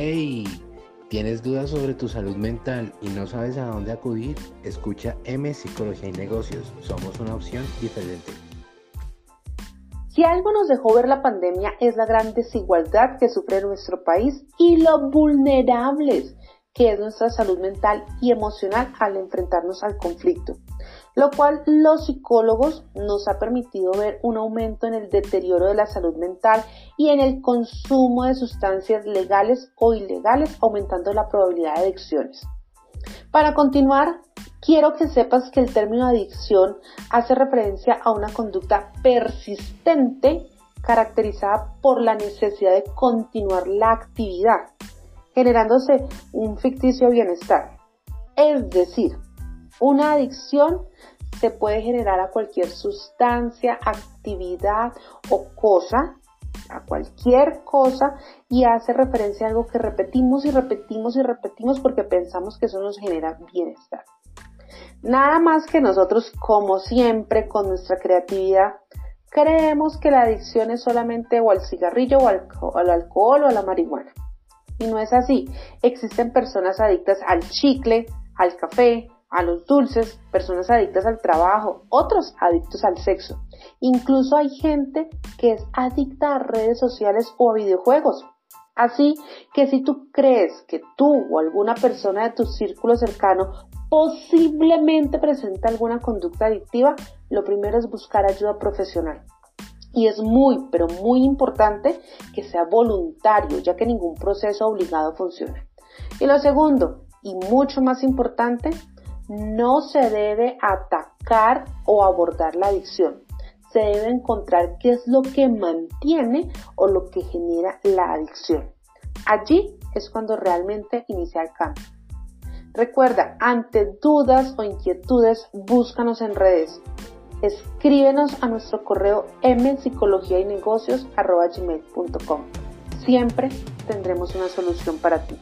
Hey, ¿tienes dudas sobre tu salud mental y no sabes a dónde acudir? Escucha M Psicología y Negocios. Somos una opción diferente. Si algo nos dejó ver la pandemia es la gran desigualdad que sufre nuestro país y lo vulnerables que es nuestra salud mental y emocional al enfrentarnos al conflicto, lo cual los psicólogos nos ha permitido ver un aumento en el deterioro de la salud mental y en el consumo de sustancias legales o ilegales, aumentando la probabilidad de adicciones. Para continuar, quiero que sepas que el término adicción hace referencia a una conducta persistente caracterizada por la necesidad de continuar la actividad generándose un ficticio bienestar. Es decir, una adicción se puede generar a cualquier sustancia, actividad o cosa, a cualquier cosa, y hace referencia a algo que repetimos y repetimos y repetimos porque pensamos que eso nos genera bienestar. Nada más que nosotros, como siempre, con nuestra creatividad, creemos que la adicción es solamente o al cigarrillo o al, al alcohol o a la marihuana. Y no es así. Existen personas adictas al chicle, al café, a los dulces, personas adictas al trabajo, otros adictos al sexo. Incluso hay gente que es adicta a redes sociales o a videojuegos. Así que si tú crees que tú o alguna persona de tu círculo cercano posiblemente presenta alguna conducta adictiva, lo primero es buscar ayuda profesional. Y es muy, pero muy importante que sea voluntario, ya que ningún proceso obligado funciona. Y lo segundo, y mucho más importante, no se debe atacar o abordar la adicción. Se debe encontrar qué es lo que mantiene o lo que genera la adicción. Allí es cuando realmente inicia el cambio. Recuerda, ante dudas o inquietudes, búscanos en redes escríbenos a nuestro correo mpsicología y Siempre tendremos una solución para ti.